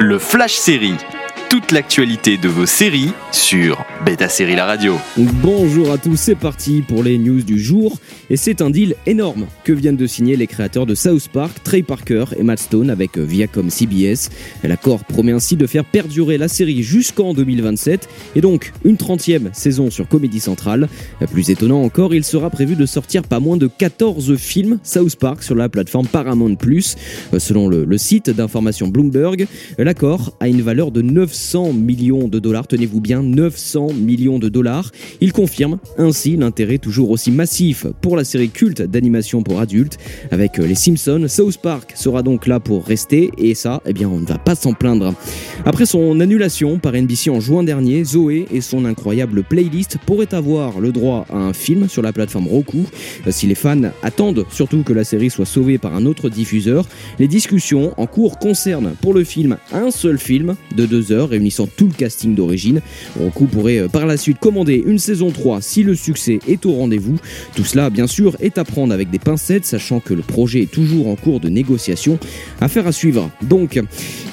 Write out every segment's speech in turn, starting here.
Le Flash Série. Toute l'actualité de vos séries sur Beta Série La Radio. Bonjour à tous, c'est parti pour les news du jour. Et c'est un deal énorme que viennent de signer les créateurs de South Park, Trey Parker et Matt Stone avec Viacom CBS. L'accord promet ainsi de faire perdurer la série jusqu'en 2027 et donc une 30e saison sur Comédie Centrale. Plus étonnant encore, il sera prévu de sortir pas moins de 14 films South Park sur la plateforme Paramount+. Selon le, le site d'information Bloomberg, l'accord a une valeur de 900 900 millions de dollars, tenez-vous bien, 900 millions de dollars. Il confirme ainsi l'intérêt toujours aussi massif pour la série culte d'animation pour adultes avec les Simpsons. South Park sera donc là pour rester et ça, eh bien, on ne va pas s'en plaindre. Après son annulation par NBC en juin dernier, Zoé et son incroyable playlist pourraient avoir le droit à un film sur la plateforme Roku. Si les fans attendent surtout que la série soit sauvée par un autre diffuseur, les discussions en cours concernent pour le film un seul film de deux heures réunissant tout le casting d'origine. Roku pourrait euh, par la suite commander une saison 3 si le succès est au rendez-vous. Tout cela, bien sûr, est à prendre avec des pincettes, sachant que le projet est toujours en cours de négociation. Affaire à suivre. Donc,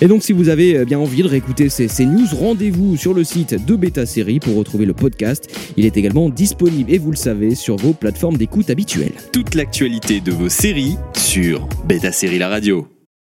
et donc si vous avez euh, bien envie de réécouter ces, ces news, rendez-vous sur le site de Beta Série pour retrouver le podcast. Il est également disponible, et vous le savez, sur vos plateformes d'écoute habituelles. Toute l'actualité de vos séries sur Beta Série La Radio.